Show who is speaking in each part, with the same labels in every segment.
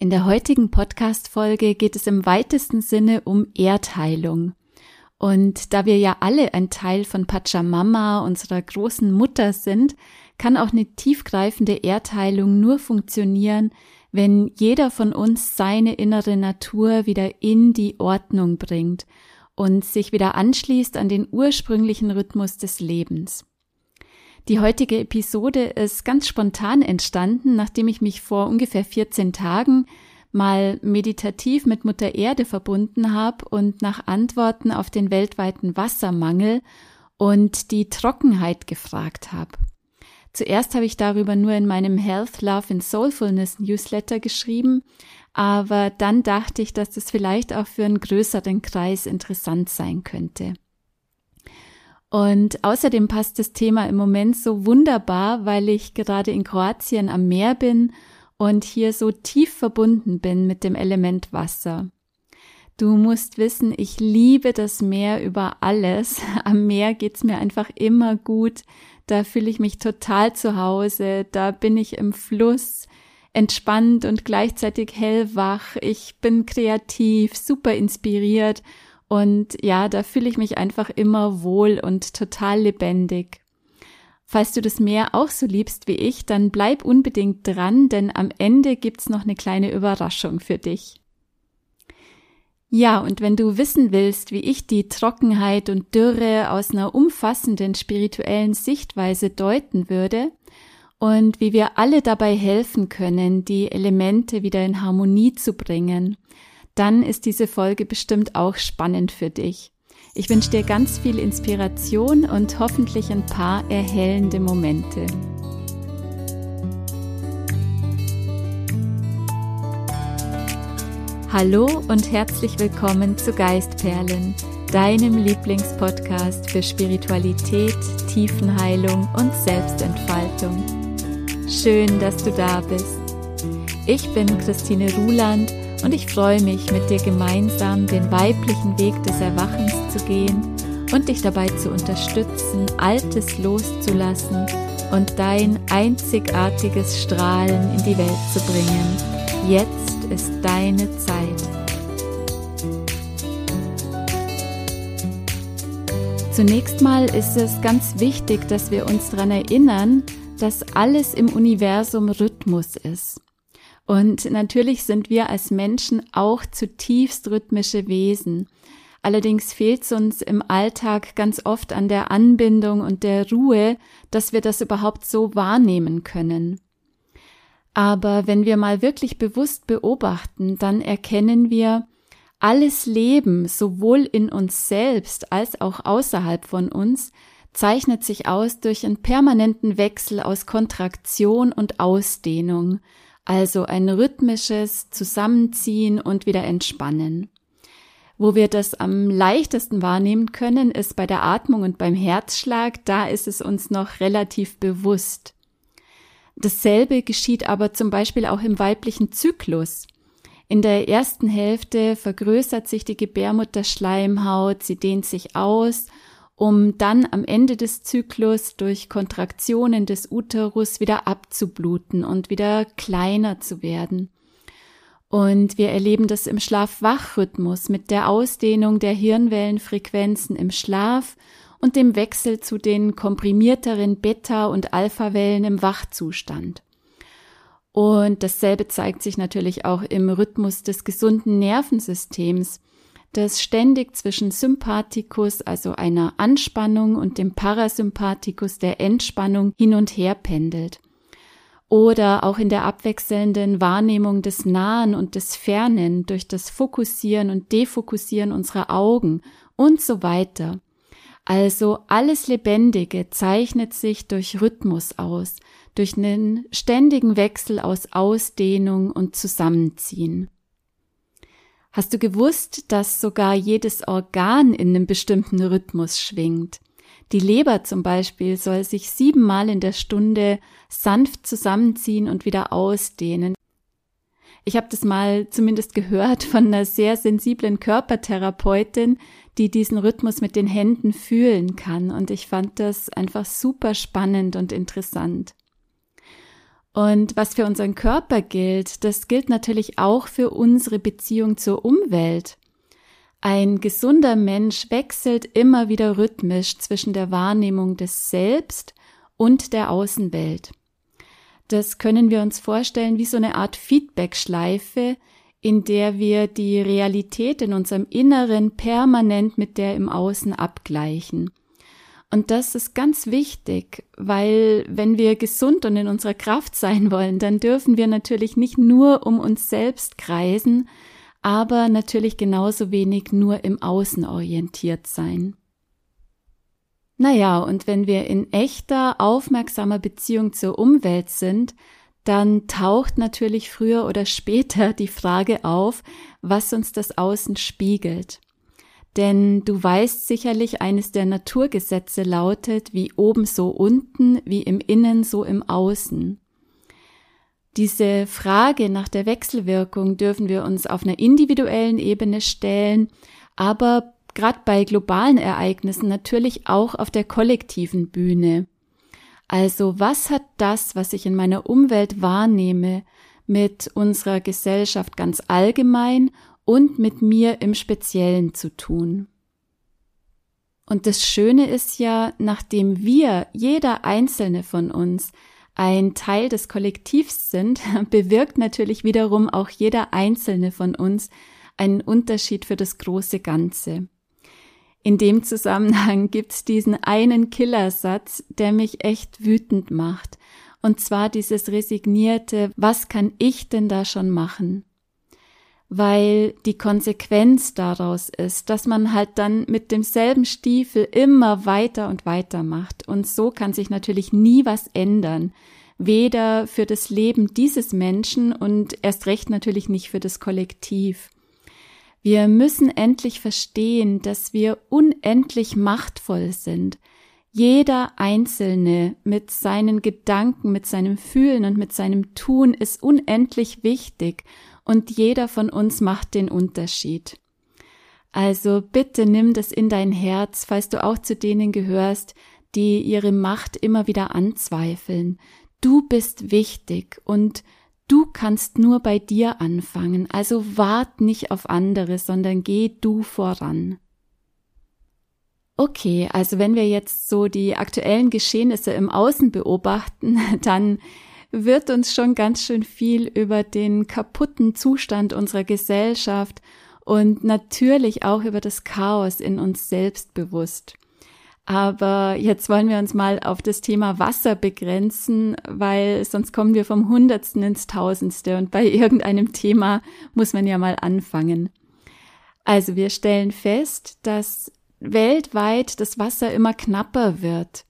Speaker 1: In der heutigen Podcast-Folge geht es im weitesten Sinne um Erdheilung. Und da wir ja alle ein Teil von Pachamama, unserer großen Mutter sind, kann auch eine tiefgreifende Erdheilung nur funktionieren, wenn jeder von uns seine innere Natur wieder in die Ordnung bringt und sich wieder anschließt an den ursprünglichen Rhythmus des Lebens. Die heutige Episode ist ganz spontan entstanden, nachdem ich mich vor ungefähr 14 Tagen mal meditativ mit Mutter Erde verbunden habe und nach Antworten auf den weltweiten Wassermangel und die Trockenheit gefragt habe. Zuerst habe ich darüber nur in meinem Health, Love and Soulfulness Newsletter geschrieben, aber dann dachte ich, dass das vielleicht auch für einen größeren Kreis interessant sein könnte. Und außerdem passt das Thema im Moment so wunderbar, weil ich gerade in Kroatien am Meer bin und hier so tief verbunden bin mit dem Element Wasser. Du musst wissen, ich liebe das Meer über alles. Am Meer geht's mir einfach immer gut. Da fühle ich mich total zu Hause. Da bin ich im Fluss, entspannt und gleichzeitig hellwach. Ich bin kreativ, super inspiriert und ja, da fühle ich mich einfach immer wohl und total lebendig. Falls du das Meer auch so liebst wie ich, dann bleib unbedingt dran, denn am Ende gibt's noch eine kleine Überraschung für dich. Ja, und wenn du wissen willst, wie ich die Trockenheit und Dürre aus einer umfassenden spirituellen Sichtweise deuten würde und wie wir alle dabei helfen können, die Elemente wieder in Harmonie zu bringen, dann ist diese Folge bestimmt auch spannend für dich. Ich wünsche dir ganz viel Inspiration und hoffentlich ein paar erhellende Momente. Hallo und herzlich willkommen zu Geistperlen, deinem Lieblingspodcast für Spiritualität, Tiefenheilung und Selbstentfaltung. Schön, dass du da bist. Ich bin Christine Ruland und ich freue mich, mit dir gemeinsam den weiblichen Weg des Erwachens zu gehen und dich dabei zu unterstützen, Altes loszulassen und dein einzigartiges Strahlen in die Welt zu bringen. Jetzt ist deine Zeit. Zunächst mal ist es ganz wichtig, dass wir uns daran erinnern, dass alles im Universum Rhythmus ist. Und natürlich sind wir als Menschen auch zutiefst rhythmische Wesen. Allerdings fehlt es uns im Alltag ganz oft an der Anbindung und der Ruhe, dass wir das überhaupt so wahrnehmen können. Aber wenn wir mal wirklich bewusst beobachten, dann erkennen wir, alles Leben, sowohl in uns selbst als auch außerhalb von uns, zeichnet sich aus durch einen permanenten Wechsel aus Kontraktion und Ausdehnung, also ein rhythmisches Zusammenziehen und wieder entspannen. Wo wir das am leichtesten wahrnehmen können, ist bei der Atmung und beim Herzschlag, da ist es uns noch relativ bewusst. Dasselbe geschieht aber zum Beispiel auch im weiblichen Zyklus. In der ersten Hälfte vergrößert sich die Gebärmutterschleimhaut, sie dehnt sich aus um dann am Ende des Zyklus durch Kontraktionen des Uterus wieder abzubluten und wieder kleiner zu werden. Und wir erleben das im Schlaf-Wach-Rhythmus mit der Ausdehnung der Hirnwellenfrequenzen im Schlaf und dem Wechsel zu den komprimierteren Beta- und Alpha-Wellen im Wachzustand. Und dasselbe zeigt sich natürlich auch im Rhythmus des gesunden Nervensystems, das ständig zwischen Sympathikus, also einer Anspannung, und dem Parasympathikus, der Entspannung, hin und her pendelt. Oder auch in der abwechselnden Wahrnehmung des Nahen und des Fernen durch das Fokussieren und Defokussieren unserer Augen und so weiter. Also alles Lebendige zeichnet sich durch Rhythmus aus, durch einen ständigen Wechsel aus Ausdehnung und Zusammenziehen. Hast du gewusst, dass sogar jedes Organ in einem bestimmten Rhythmus schwingt? Die Leber zum Beispiel soll sich siebenmal in der Stunde sanft zusammenziehen und wieder ausdehnen. Ich habe das mal zumindest gehört von einer sehr sensiblen Körpertherapeutin, die diesen Rhythmus mit den Händen fühlen kann. Und ich fand das einfach super spannend und interessant. Und was für unseren Körper gilt, das gilt natürlich auch für unsere Beziehung zur Umwelt. Ein gesunder Mensch wechselt immer wieder rhythmisch zwischen der Wahrnehmung des Selbst und der Außenwelt. Das können wir uns vorstellen wie so eine Art Feedback-Schleife, in der wir die Realität in unserem Inneren permanent mit der im Außen abgleichen. Und das ist ganz wichtig, weil wenn wir gesund und in unserer Kraft sein wollen, dann dürfen wir natürlich nicht nur um uns selbst kreisen, aber natürlich genauso wenig nur im Außen orientiert sein. Naja, und wenn wir in echter, aufmerksamer Beziehung zur Umwelt sind, dann taucht natürlich früher oder später die Frage auf, was uns das Außen spiegelt. Denn du weißt sicherlich, eines der Naturgesetze lautet, wie oben so unten, wie im Innen so im Außen. Diese Frage nach der Wechselwirkung dürfen wir uns auf einer individuellen Ebene stellen, aber gerade bei globalen Ereignissen natürlich auch auf der kollektiven Bühne. Also was hat das, was ich in meiner Umwelt wahrnehme, mit unserer Gesellschaft ganz allgemein und mit mir im Speziellen zu tun. Und das Schöne ist ja, nachdem wir, jeder einzelne von uns, ein Teil des Kollektivs sind, bewirkt natürlich wiederum auch jeder einzelne von uns einen Unterschied für das große Ganze. In dem Zusammenhang gibt's diesen einen Killersatz, der mich echt wütend macht. Und zwar dieses resignierte, was kann ich denn da schon machen? Weil die Konsequenz daraus ist, dass man halt dann mit demselben Stiefel immer weiter und weiter macht. Und so kann sich natürlich nie was ändern. Weder für das Leben dieses Menschen und erst recht natürlich nicht für das Kollektiv. Wir müssen endlich verstehen, dass wir unendlich machtvoll sind. Jeder Einzelne mit seinen Gedanken, mit seinem Fühlen und mit seinem Tun ist unendlich wichtig und jeder von uns macht den Unterschied. Also bitte nimm das in dein Herz, falls du auch zu denen gehörst, die ihre Macht immer wieder anzweifeln. Du bist wichtig und du kannst nur bei dir anfangen, also wart nicht auf andere, sondern geh du voran. Okay, also wenn wir jetzt so die aktuellen Geschehnisse im Außen beobachten, dann wird uns schon ganz schön viel über den kaputten Zustand unserer Gesellschaft und natürlich auch über das Chaos in uns selbst bewusst. Aber jetzt wollen wir uns mal auf das Thema Wasser begrenzen, weil sonst kommen wir vom Hundertsten ins Tausendste und bei irgendeinem Thema muss man ja mal anfangen. Also wir stellen fest, dass weltweit das Wasser immer knapper wird.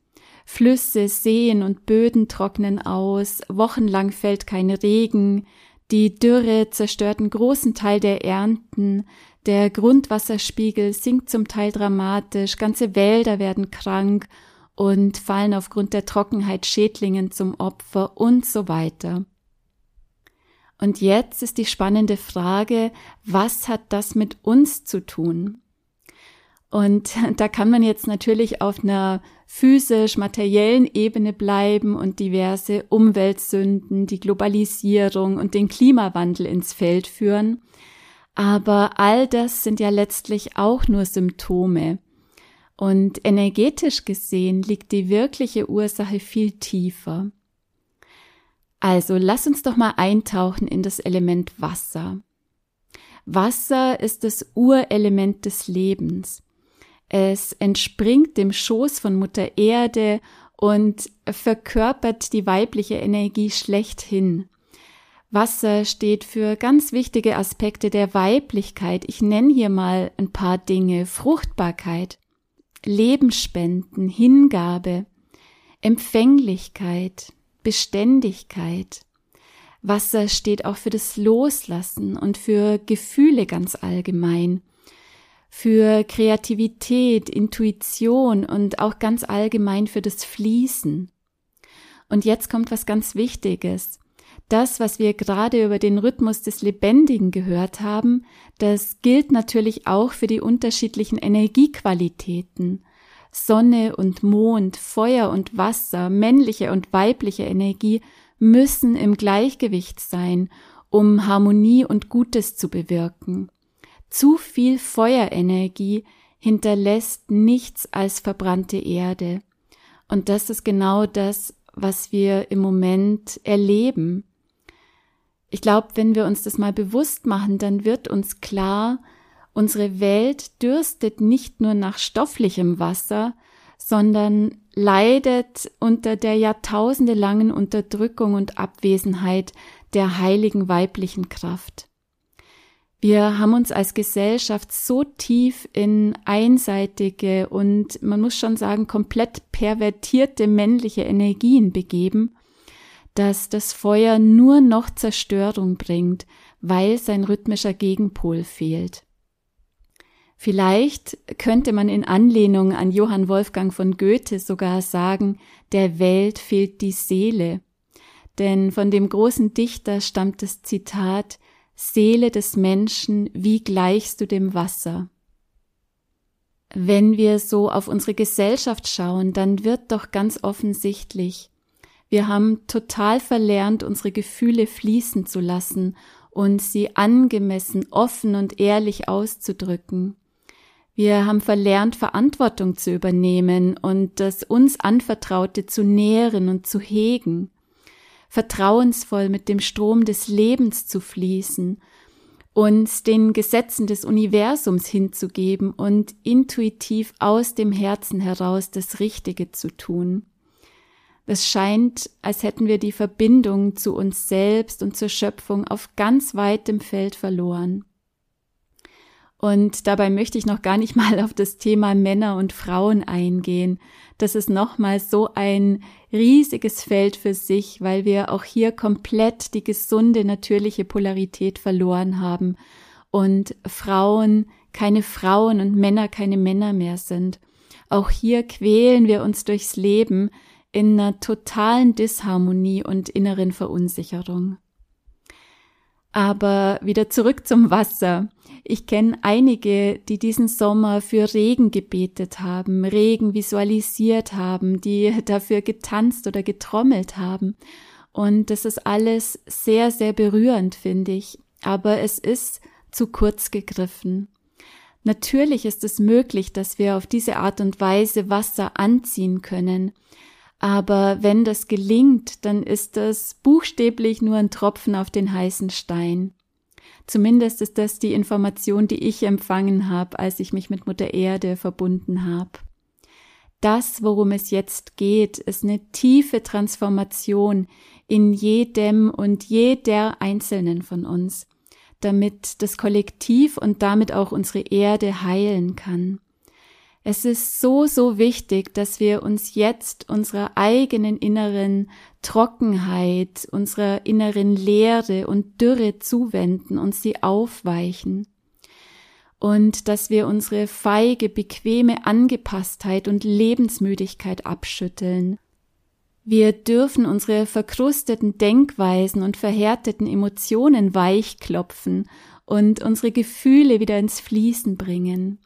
Speaker 1: Flüsse, Seen und Böden trocknen aus, wochenlang fällt kein Regen, die Dürre zerstört einen großen Teil der Ernten, der Grundwasserspiegel sinkt zum Teil dramatisch, ganze Wälder werden krank und fallen aufgrund der Trockenheit Schädlingen zum Opfer und so weiter. Und jetzt ist die spannende Frage, was hat das mit uns zu tun? Und da kann man jetzt natürlich auf einer physisch-materiellen Ebene bleiben und diverse Umweltsünden, die Globalisierung und den Klimawandel ins Feld führen. Aber all das sind ja letztlich auch nur Symptome. Und energetisch gesehen liegt die wirkliche Ursache viel tiefer. Also lass uns doch mal eintauchen in das Element Wasser. Wasser ist das Urelement des Lebens. Es entspringt dem Schoß von Mutter Erde und verkörpert die weibliche Energie schlechthin. Wasser steht für ganz wichtige Aspekte der Weiblichkeit. Ich nenne hier mal ein paar Dinge. Fruchtbarkeit, Lebensspenden, Hingabe, Empfänglichkeit, Beständigkeit. Wasser steht auch für das Loslassen und für Gefühle ganz allgemein für Kreativität, Intuition und auch ganz allgemein für das Fließen. Und jetzt kommt was ganz Wichtiges. Das, was wir gerade über den Rhythmus des Lebendigen gehört haben, das gilt natürlich auch für die unterschiedlichen Energiequalitäten. Sonne und Mond, Feuer und Wasser, männliche und weibliche Energie müssen im Gleichgewicht sein, um Harmonie und Gutes zu bewirken. Zu viel Feuerenergie hinterlässt nichts als verbrannte Erde. Und das ist genau das, was wir im Moment erleben. Ich glaube, wenn wir uns das mal bewusst machen, dann wird uns klar, unsere Welt dürstet nicht nur nach stofflichem Wasser, sondern leidet unter der jahrtausendelangen Unterdrückung und Abwesenheit der heiligen weiblichen Kraft. Wir haben uns als Gesellschaft so tief in einseitige und man muss schon sagen komplett pervertierte männliche Energien begeben, dass das Feuer nur noch Zerstörung bringt, weil sein rhythmischer Gegenpol fehlt. Vielleicht könnte man in Anlehnung an Johann Wolfgang von Goethe sogar sagen, der Welt fehlt die Seele. Denn von dem großen Dichter stammt das Zitat Seele des Menschen, wie gleichst du dem Wasser? Wenn wir so auf unsere Gesellschaft schauen, dann wird doch ganz offensichtlich, wir haben total verlernt, unsere Gefühle fließen zu lassen und sie angemessen, offen und ehrlich auszudrücken. Wir haben verlernt, Verantwortung zu übernehmen und das uns Anvertraute zu nähren und zu hegen, vertrauensvoll mit dem Strom des Lebens zu fließen, uns den Gesetzen des Universums hinzugeben und intuitiv aus dem Herzen heraus das Richtige zu tun. Es scheint, als hätten wir die Verbindung zu uns selbst und zur Schöpfung auf ganz weitem Feld verloren. Und dabei möchte ich noch gar nicht mal auf das Thema Männer und Frauen eingehen. Das ist nochmal so ein riesiges Feld für sich, weil wir auch hier komplett die gesunde, natürliche Polarität verloren haben und Frauen keine Frauen und Männer keine Männer mehr sind. Auch hier quälen wir uns durchs Leben in einer totalen Disharmonie und inneren Verunsicherung. Aber wieder zurück zum Wasser. Ich kenne einige, die diesen Sommer für Regen gebetet haben, Regen visualisiert haben, die dafür getanzt oder getrommelt haben. Und das ist alles sehr, sehr berührend, finde ich. Aber es ist zu kurz gegriffen. Natürlich ist es möglich, dass wir auf diese Art und Weise Wasser anziehen können. Aber wenn das gelingt, dann ist das buchstäblich nur ein Tropfen auf den heißen Stein. Zumindest ist das die Information, die ich empfangen habe, als ich mich mit Mutter Erde verbunden habe. Das, worum es jetzt geht, ist eine tiefe Transformation in jedem und jeder Einzelnen von uns, damit das Kollektiv und damit auch unsere Erde heilen kann. Es ist so, so wichtig, dass wir uns jetzt unserer eigenen inneren Trockenheit, unserer inneren Leere und Dürre zuwenden und sie aufweichen. Und dass wir unsere feige, bequeme Angepasstheit und Lebensmüdigkeit abschütteln. Wir dürfen unsere verkrusteten Denkweisen und verhärteten Emotionen weichklopfen und unsere Gefühle wieder ins Fließen bringen.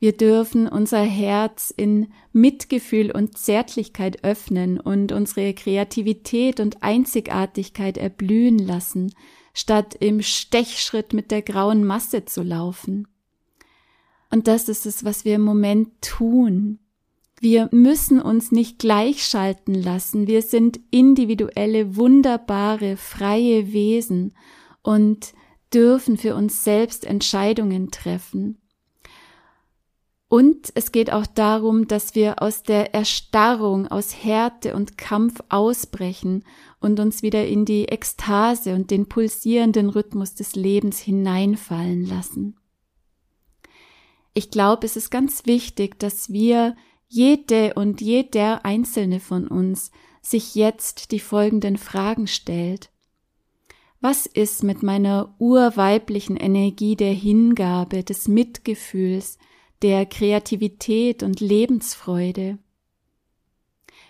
Speaker 1: Wir dürfen unser Herz in Mitgefühl und Zärtlichkeit öffnen und unsere Kreativität und Einzigartigkeit erblühen lassen, statt im Stechschritt mit der grauen Masse zu laufen. Und das ist es, was wir im Moment tun. Wir müssen uns nicht gleichschalten lassen. Wir sind individuelle, wunderbare, freie Wesen und dürfen für uns selbst Entscheidungen treffen. Und es geht auch darum, dass wir aus der Erstarrung, aus Härte und Kampf ausbrechen und uns wieder in die Ekstase und den pulsierenden Rhythmus des Lebens hineinfallen lassen. Ich glaube, es ist ganz wichtig, dass wir, jede und jeder einzelne von uns, sich jetzt die folgenden Fragen stellt. Was ist mit meiner urweiblichen Energie der Hingabe, des Mitgefühls, der Kreativität und Lebensfreude?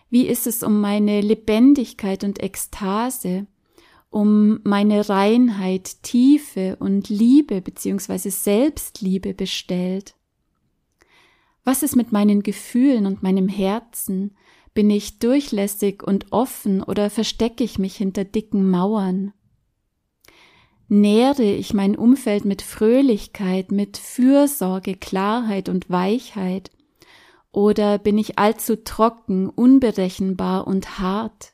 Speaker 1: Wie ist es um meine Lebendigkeit und Ekstase, um meine Reinheit, Tiefe und Liebe bzw. Selbstliebe bestellt? Was ist mit meinen Gefühlen und meinem Herzen? Bin ich durchlässig und offen oder verstecke ich mich hinter dicken Mauern? Nähre ich mein Umfeld mit Fröhlichkeit, mit Fürsorge, Klarheit und Weichheit? Oder bin ich allzu trocken, unberechenbar und hart?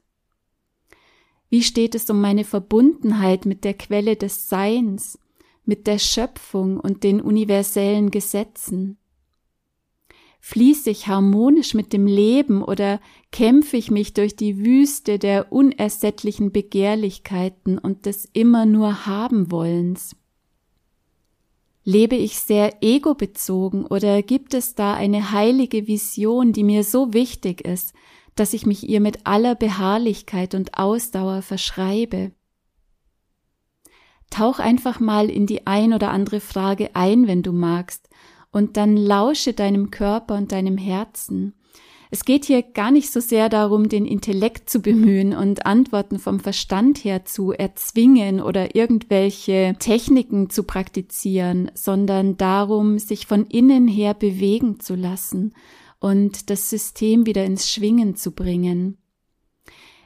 Speaker 1: Wie steht es um meine Verbundenheit mit der Quelle des Seins, mit der Schöpfung und den universellen Gesetzen? Fließe ich harmonisch mit dem Leben oder kämpfe ich mich durch die Wüste der unersättlichen Begehrlichkeiten und des immer nur haben wollens? Lebe ich sehr egobezogen oder gibt es da eine heilige Vision, die mir so wichtig ist, dass ich mich ihr mit aller Beharrlichkeit und Ausdauer verschreibe? Tauch einfach mal in die ein oder andere Frage ein, wenn du magst, und dann lausche deinem Körper und deinem Herzen. Es geht hier gar nicht so sehr darum, den Intellekt zu bemühen und Antworten vom Verstand her zu erzwingen oder irgendwelche Techniken zu praktizieren, sondern darum, sich von innen her bewegen zu lassen und das System wieder ins Schwingen zu bringen.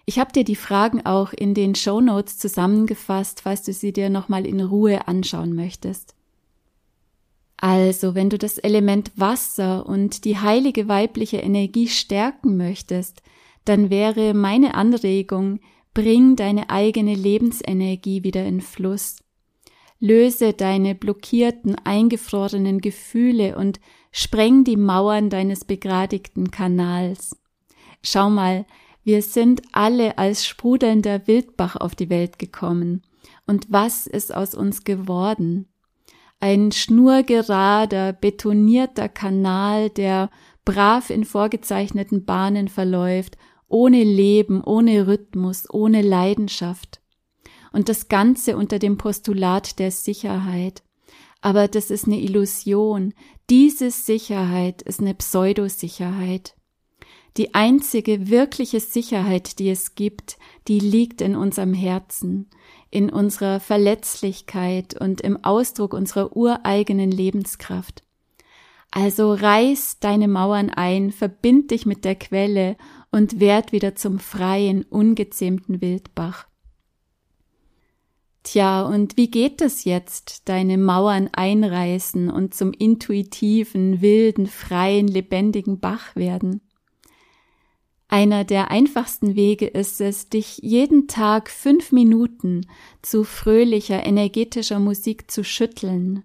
Speaker 1: Ich habe dir die Fragen auch in den Show Notes zusammengefasst, falls du sie dir nochmal in Ruhe anschauen möchtest. Also, wenn du das Element Wasser und die heilige weibliche Energie stärken möchtest, dann wäre meine Anregung, bring deine eigene Lebensenergie wieder in Fluss. Löse deine blockierten, eingefrorenen Gefühle und spreng die Mauern deines begradigten Kanals. Schau mal, wir sind alle als sprudelnder Wildbach auf die Welt gekommen. Und was ist aus uns geworden? Ein schnurgerader, betonierter Kanal, der brav in vorgezeichneten Bahnen verläuft, ohne Leben, ohne Rhythmus, ohne Leidenschaft. Und das Ganze unter dem Postulat der Sicherheit. Aber das ist eine Illusion. Diese Sicherheit ist eine Pseudosicherheit. Die einzige wirkliche Sicherheit, die es gibt, die liegt in unserem Herzen in unserer Verletzlichkeit und im Ausdruck unserer ureigenen Lebenskraft. Also reiß deine Mauern ein, verbind dich mit der Quelle und werd wieder zum freien, ungezähmten Wildbach. Tja, und wie geht es jetzt, deine Mauern einreißen und zum intuitiven, wilden, freien, lebendigen Bach werden? Einer der einfachsten Wege ist es, dich jeden Tag fünf Minuten zu fröhlicher, energetischer Musik zu schütteln.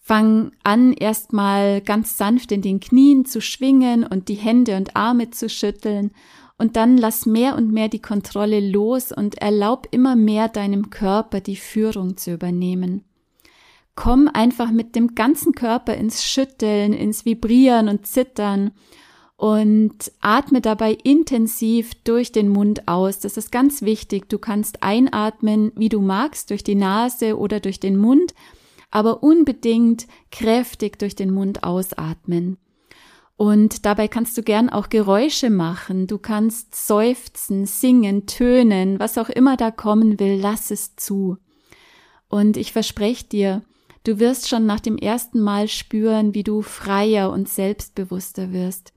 Speaker 1: Fang an, erstmal ganz sanft in den Knien zu schwingen und die Hände und Arme zu schütteln, und dann lass mehr und mehr die Kontrolle los und erlaub immer mehr deinem Körper die Führung zu übernehmen. Komm einfach mit dem ganzen Körper ins Schütteln, ins Vibrieren und Zittern und atme dabei intensiv durch den Mund aus. Das ist ganz wichtig. Du kannst einatmen, wie du magst, durch die Nase oder durch den Mund, aber unbedingt kräftig durch den Mund ausatmen. Und dabei kannst du gern auch Geräusche machen. Du kannst seufzen, singen, tönen, was auch immer da kommen will, lass es zu. Und ich verspreche dir, du wirst schon nach dem ersten Mal spüren, wie du freier und selbstbewusster wirst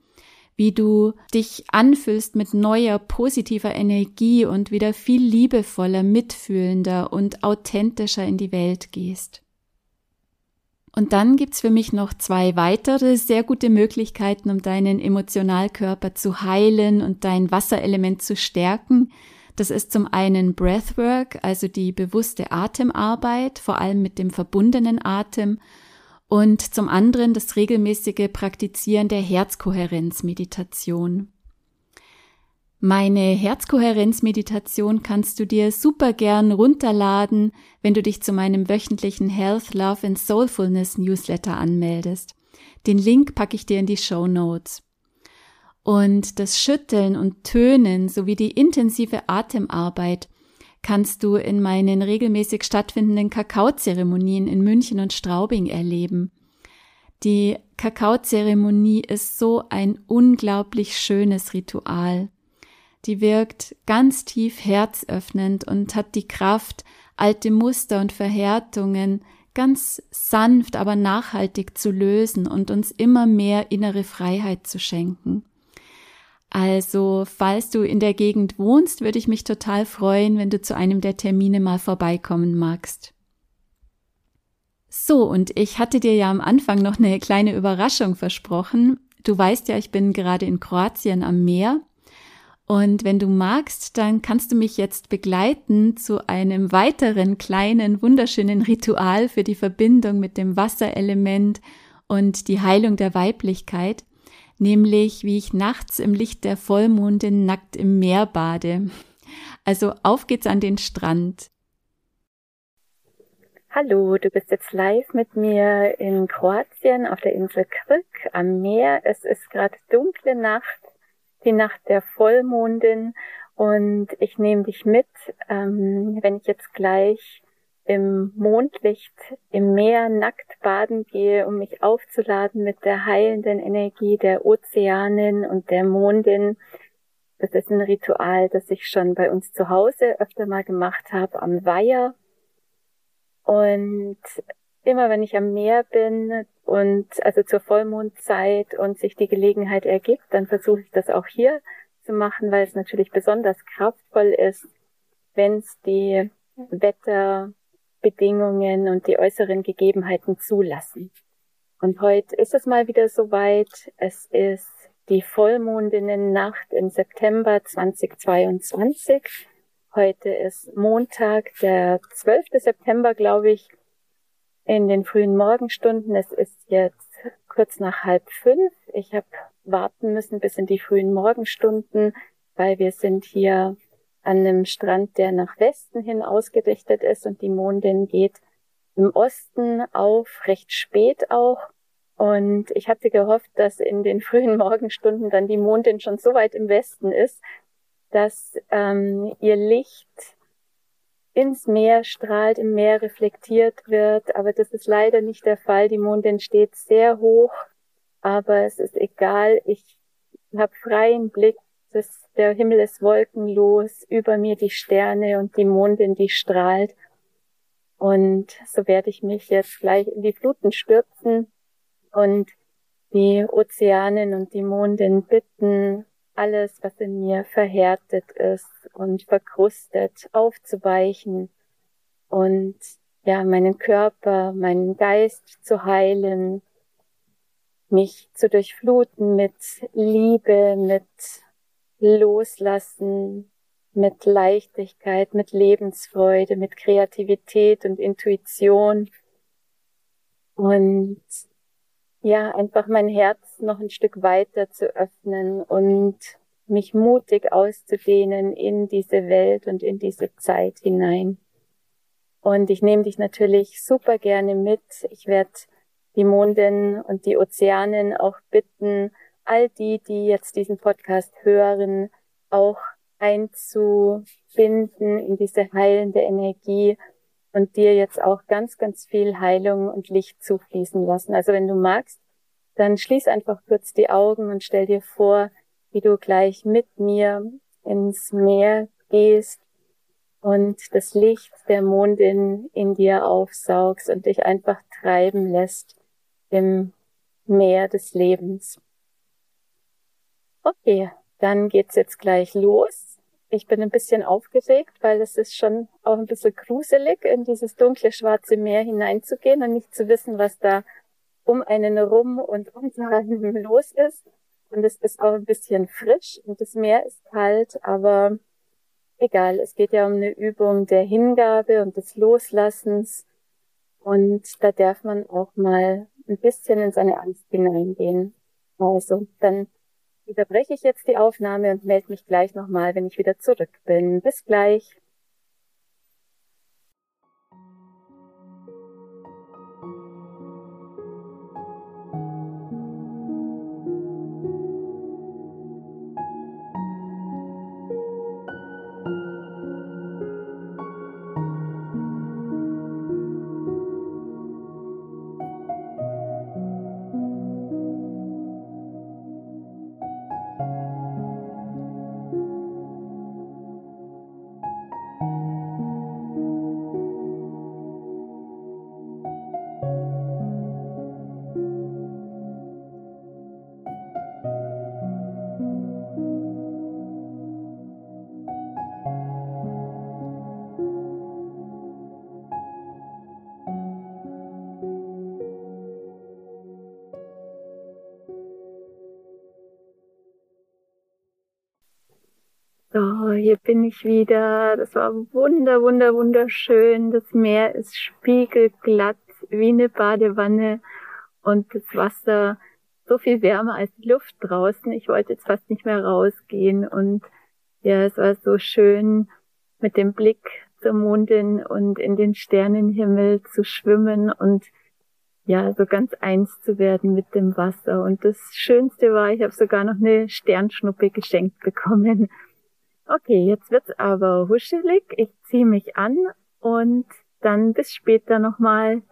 Speaker 1: wie du dich anfühlst mit neuer positiver Energie und wieder viel liebevoller, mitfühlender und authentischer in die Welt gehst. Und dann gibt's für mich noch zwei weitere sehr gute Möglichkeiten, um deinen Emotionalkörper zu heilen und dein Wasserelement zu stärken. Das ist zum einen Breathwork, also die bewusste Atemarbeit, vor allem mit dem verbundenen Atem und zum anderen das regelmäßige Praktizieren der Herzkohärenzmeditation. Meine Herzkohärenzmeditation kannst du dir super gern runterladen, wenn du dich zu meinem wöchentlichen Health, Love and Soulfulness Newsletter anmeldest. Den Link packe ich dir in die Show Notes. Und das Schütteln und Tönen sowie die intensive Atemarbeit kannst du in meinen regelmäßig stattfindenden Kakaozeremonien in München und Straubing erleben. Die Kakaozeremonie ist so ein unglaublich schönes Ritual. Die wirkt ganz tief herzöffnend und hat die Kraft, alte Muster und Verhärtungen ganz sanft, aber nachhaltig zu lösen und uns immer mehr innere Freiheit zu schenken. Also, falls du in der Gegend wohnst, würde ich mich total freuen, wenn du zu einem der Termine mal vorbeikommen magst. So, und ich hatte dir ja am Anfang noch eine kleine Überraschung versprochen. Du weißt ja, ich bin gerade in Kroatien am Meer. Und wenn du magst, dann kannst du mich jetzt begleiten zu einem weiteren kleinen, wunderschönen Ritual für die Verbindung mit dem Wasserelement und die Heilung der Weiblichkeit nämlich wie ich nachts im Licht der Vollmonde nackt im Meer bade. Also auf geht's an den Strand.
Speaker 2: Hallo, du bist jetzt live mit mir in Kroatien auf der Insel Krk am Meer. Es ist gerade dunkle Nacht, die Nacht der Vollmondin und ich nehme dich mit, ähm, wenn ich jetzt gleich im Mondlicht im Meer nackt baden gehe, um mich aufzuladen mit der heilenden Energie der Ozeanen und der Mondin. Das ist ein Ritual, das ich schon bei uns zu Hause öfter mal gemacht habe am Weiher. Und immer wenn ich am Meer bin und also zur Vollmondzeit und sich die Gelegenheit ergibt, dann versuche ich das auch hier zu machen, weil es natürlich besonders kraftvoll ist, wenn es die Wetter Bedingungen und die äußeren Gegebenheiten zulassen. Und heute ist es mal wieder soweit. Es ist die Vollmondinnennacht im September 2022. Heute ist Montag, der 12. September, glaube ich, in den frühen Morgenstunden. Es ist jetzt kurz nach halb fünf. Ich habe warten müssen bis in die frühen Morgenstunden, weil wir sind hier an einem Strand, der nach Westen hin ausgerichtet ist und die Mondin geht im Osten auf, recht spät auch. Und ich hatte gehofft, dass in den frühen Morgenstunden dann die Mondin schon so weit im Westen ist, dass ähm, ihr Licht ins Meer strahlt, im Meer reflektiert wird. Aber das ist leider nicht der Fall. Die Mondin steht sehr hoch, aber es ist egal. Ich habe freien Blick das, der Himmel ist wolkenlos, über mir die Sterne und die Mondin, die strahlt. Und so werde ich mich jetzt gleich in die Fluten stürzen und die Ozeanen und die Mondin bitten, alles, was in mir verhärtet ist und verkrustet, aufzuweichen und ja, meinen Körper, meinen Geist zu heilen, mich zu durchfluten mit Liebe, mit Loslassen, mit Leichtigkeit, mit Lebensfreude, mit Kreativität und Intuition. Und ja, einfach mein Herz noch ein Stück weiter zu öffnen und mich mutig auszudehnen in diese Welt und in diese Zeit hinein. Und ich nehme dich natürlich super gerne mit. Ich werde die Mondin und die Ozeanen auch bitten, all die, die jetzt diesen Podcast hören, auch einzubinden in diese heilende Energie und dir jetzt auch ganz, ganz viel Heilung und Licht zufließen lassen. Also wenn du magst, dann schließ einfach kurz die Augen und stell dir vor, wie du gleich mit mir ins Meer gehst und das Licht der Mondin in dir aufsaugst und dich einfach treiben lässt im Meer des Lebens. Okay, dann geht's jetzt gleich los. Ich bin ein bisschen aufgeregt, weil es ist schon auch ein bisschen gruselig, in dieses dunkle schwarze Meer hineinzugehen und nicht zu wissen, was da um einen rum und unter einem los ist. Und es ist auch ein bisschen frisch und das Meer ist kalt, aber egal, es geht ja um eine Übung der Hingabe und des Loslassens. Und da darf man auch mal ein bisschen in seine Angst hineingehen. Also, dann unterbreche ich jetzt die Aufnahme und melde mich gleich nochmal, wenn ich wieder zurück bin. Bis gleich. Bin ich wieder. Das war wunder, wunder, wunderschön. Das Meer ist spiegelglatt wie eine Badewanne und das Wasser so viel wärmer als die Luft draußen. Ich wollte jetzt fast nicht mehr rausgehen und ja, es war so schön mit dem Blick zur Mondin und in den Sternenhimmel zu schwimmen und ja, so ganz eins zu werden mit dem Wasser. Und das Schönste war, ich habe sogar noch eine Sternschnuppe geschenkt bekommen. Okay, jetzt wird's aber huschelig. Ich ziehe mich an und dann bis später nochmal.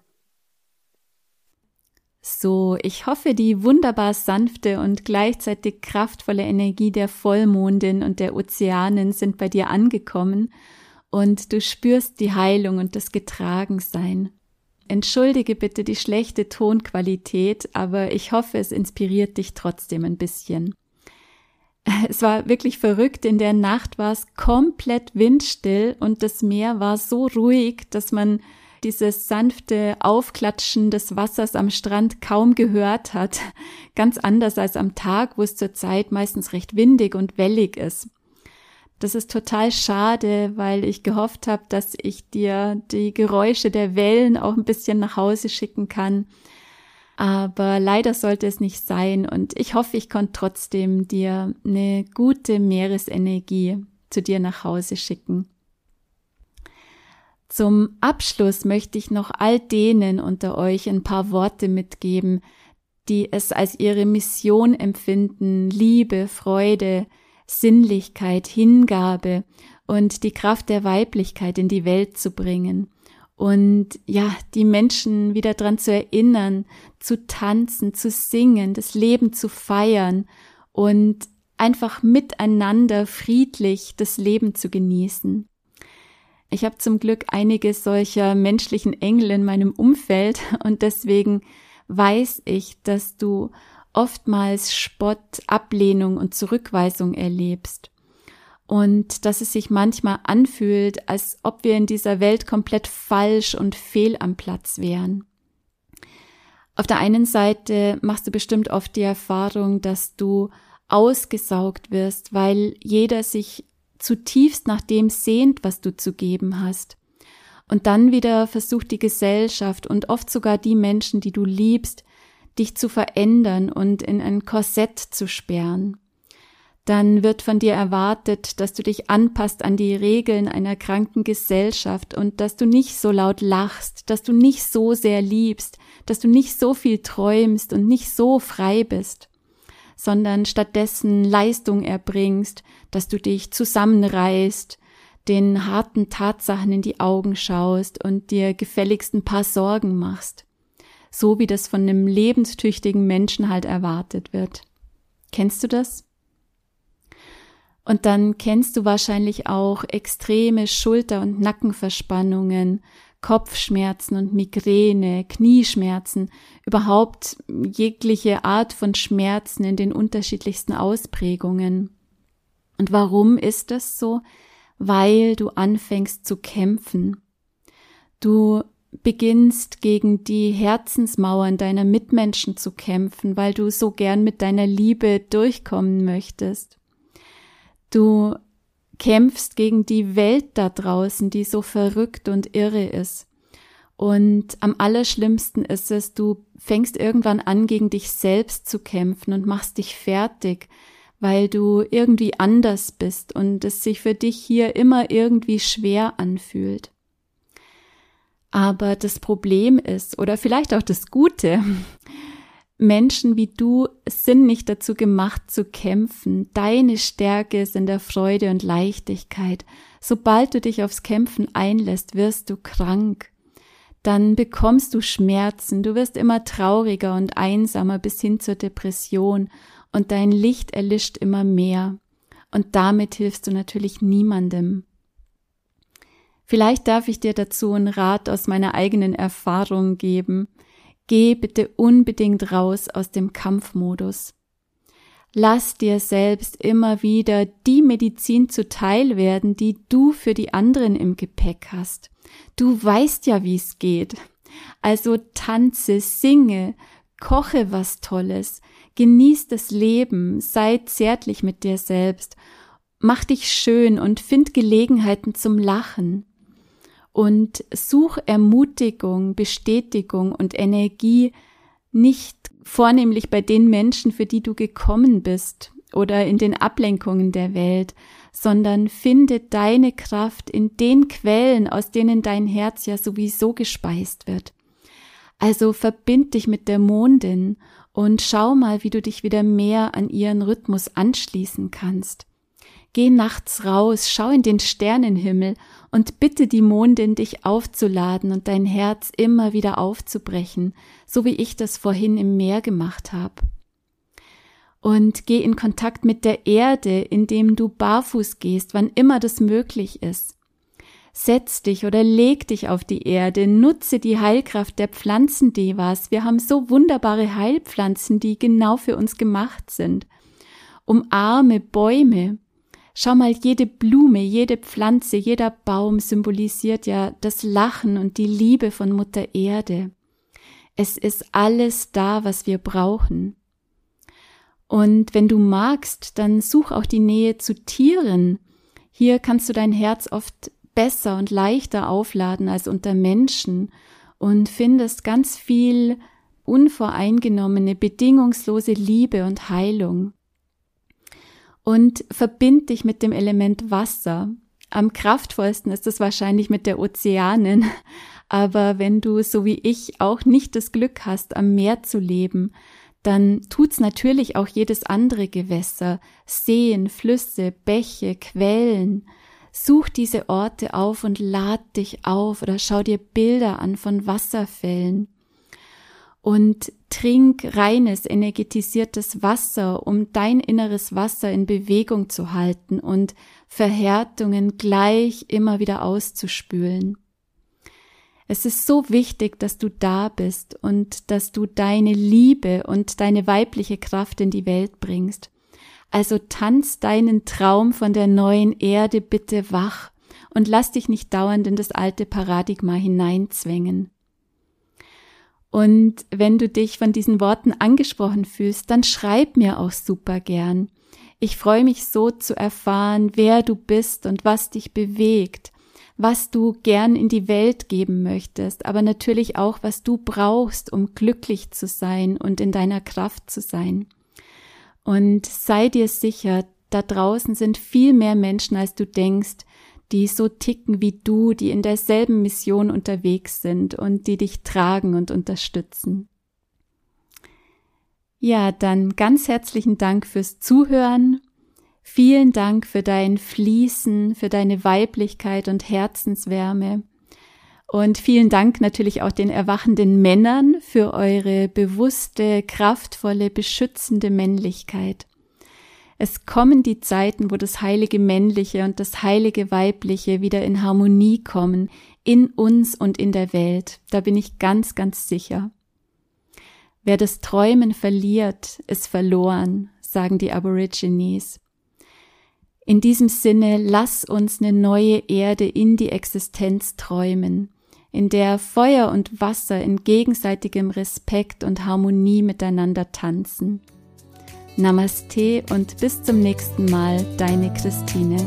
Speaker 1: So, ich hoffe, die wunderbar sanfte und gleichzeitig kraftvolle Energie der Vollmondin und der Ozeanen sind bei dir angekommen und du spürst die Heilung und das Getragensein. Entschuldige bitte die schlechte Tonqualität, aber ich hoffe, es inspiriert dich trotzdem ein bisschen. Es war wirklich verrückt. In der Nacht war es komplett windstill und das Meer war so ruhig, dass man dieses sanfte Aufklatschen des Wassers am Strand kaum gehört hat. Ganz anders als am Tag, wo es zur Zeit meistens recht windig und wellig ist. Das ist total schade, weil ich gehofft habe, dass ich dir die Geräusche der Wellen auch ein bisschen nach Hause schicken kann. Aber leider sollte es nicht sein und ich hoffe, ich konnte trotzdem dir eine gute Meeresenergie zu dir nach Hause schicken. Zum Abschluss möchte ich noch all denen unter euch ein paar Worte mitgeben, die es als ihre Mission empfinden, Liebe, Freude, Sinnlichkeit, Hingabe und die Kraft der Weiblichkeit in die Welt zu bringen und ja, die Menschen wieder dran zu erinnern, zu tanzen, zu singen, das Leben zu feiern und einfach miteinander friedlich das Leben zu genießen. Ich habe zum Glück einige solcher menschlichen Engel in meinem Umfeld und deswegen weiß ich, dass du oftmals Spott, Ablehnung und Zurückweisung erlebst. Und dass es sich manchmal anfühlt, als ob wir in dieser Welt komplett falsch und fehl am Platz wären. Auf der einen Seite machst du bestimmt oft die Erfahrung, dass du ausgesaugt wirst, weil jeder sich zutiefst nach dem sehnt, was du zu geben hast. Und dann wieder versucht die Gesellschaft und oft sogar die Menschen, die du liebst, dich zu verändern und in ein Korsett zu sperren. Dann wird von dir erwartet, dass du dich anpasst an die Regeln einer kranken Gesellschaft und dass du nicht so laut lachst, dass du nicht so sehr liebst, dass du nicht so viel träumst und nicht so frei bist sondern stattdessen Leistung erbringst, dass du dich zusammenreißt, den harten Tatsachen in die Augen schaust und dir gefälligst ein paar Sorgen machst, so wie das von einem lebenstüchtigen Menschen halt erwartet wird. Kennst du das? Und dann kennst du wahrscheinlich auch extreme Schulter- und Nackenverspannungen, Kopfschmerzen und Migräne, Knieschmerzen, überhaupt jegliche Art von Schmerzen in den unterschiedlichsten Ausprägungen. Und warum ist das so? Weil du anfängst zu kämpfen. Du beginnst gegen die Herzensmauern deiner Mitmenschen zu kämpfen, weil du so gern mit deiner Liebe durchkommen möchtest. Du kämpfst gegen die Welt da draußen, die so verrückt und irre ist. Und am allerschlimmsten ist es, du fängst irgendwann an, gegen dich selbst zu kämpfen und machst dich fertig, weil du irgendwie anders bist und es sich für dich hier immer irgendwie schwer anfühlt. Aber das Problem ist, oder vielleicht auch das Gute, Menschen wie du sind nicht dazu gemacht zu kämpfen. Deine Stärke ist in der Freude und Leichtigkeit. Sobald du dich aufs Kämpfen einlässt, wirst du krank. Dann bekommst du Schmerzen, du wirst immer trauriger und einsamer bis hin zur Depression und dein Licht erlischt immer mehr. Und damit hilfst du natürlich niemandem. Vielleicht darf ich dir dazu einen Rat aus meiner eigenen Erfahrung geben. Geh bitte unbedingt raus aus dem Kampfmodus. Lass dir selbst immer wieder die Medizin zuteil werden, die du für die anderen im Gepäck hast. Du weißt ja, wie es geht. Also tanze, singe, koche was Tolles, genieß das Leben, sei zärtlich mit dir selbst, mach dich schön und find Gelegenheiten zum Lachen und such Ermutigung, Bestätigung und Energie nicht vornehmlich bei den Menschen, für die du gekommen bist oder in den Ablenkungen der Welt, sondern finde deine Kraft in den Quellen, aus denen dein Herz ja sowieso gespeist wird. Also verbind dich mit der Mondin und schau mal, wie du dich wieder mehr an ihren Rhythmus anschließen kannst. Geh nachts raus, schau in den Sternenhimmel und bitte die Mondin, dich aufzuladen und dein Herz immer wieder aufzubrechen, so wie ich das vorhin im Meer gemacht habe. Und geh in Kontakt mit der Erde, indem du barfuß gehst, wann immer das möglich ist. Setz dich oder leg dich auf die Erde, nutze die Heilkraft der Pflanzendevas. Wir haben so wunderbare Heilpflanzen, die genau für uns gemacht sind. Umarme Bäume, Schau mal, jede Blume, jede Pflanze, jeder Baum symbolisiert ja das Lachen und die Liebe von Mutter Erde. Es ist alles da, was wir brauchen. Und wenn du magst, dann such auch die Nähe zu Tieren. Hier kannst du dein Herz oft besser und leichter aufladen als unter Menschen und findest ganz viel unvoreingenommene, bedingungslose Liebe und Heilung und verbind dich mit dem Element Wasser. Am kraftvollsten ist es wahrscheinlich mit der Ozeanin, aber wenn du, so wie ich, auch nicht das Glück hast, am Meer zu leben, dann tut's natürlich auch jedes andere Gewässer, Seen, Flüsse, Bäche, Quellen. Such diese Orte auf und lad dich auf oder schau dir Bilder an von Wasserfällen und trink reines, energetisiertes Wasser, um dein inneres Wasser in Bewegung zu halten und Verhärtungen gleich immer wieder auszuspülen. Es ist so wichtig, dass du da bist und dass du deine Liebe und deine weibliche Kraft in die Welt bringst. Also tanz deinen Traum von der neuen Erde bitte wach und lass dich nicht dauernd in das alte Paradigma hineinzwängen. Und wenn du dich von diesen Worten angesprochen fühlst, dann schreib mir auch super gern. Ich freue mich so zu erfahren, wer du bist und was dich bewegt, was du gern in die Welt geben möchtest, aber natürlich auch, was du brauchst, um glücklich zu sein und in deiner Kraft zu sein. Und sei dir sicher, da draußen sind viel mehr Menschen, als du denkst, die so ticken wie du, die in derselben Mission unterwegs sind und die dich tragen und unterstützen. Ja, dann ganz herzlichen Dank fürs Zuhören. Vielen Dank für dein Fließen, für deine Weiblichkeit und Herzenswärme. Und vielen Dank natürlich auch den erwachenden Männern für eure bewusste, kraftvolle, beschützende Männlichkeit. Es kommen die Zeiten, wo das heilige männliche und das heilige weibliche wieder in Harmonie kommen, in uns und in der Welt. Da bin ich ganz, ganz sicher. Wer das Träumen verliert, ist verloren, sagen die Aborigines. In diesem Sinne, lass uns eine neue Erde in die Existenz träumen, in der Feuer und Wasser in gegenseitigem Respekt und Harmonie miteinander tanzen. Namaste und bis zum nächsten Mal, deine Christine.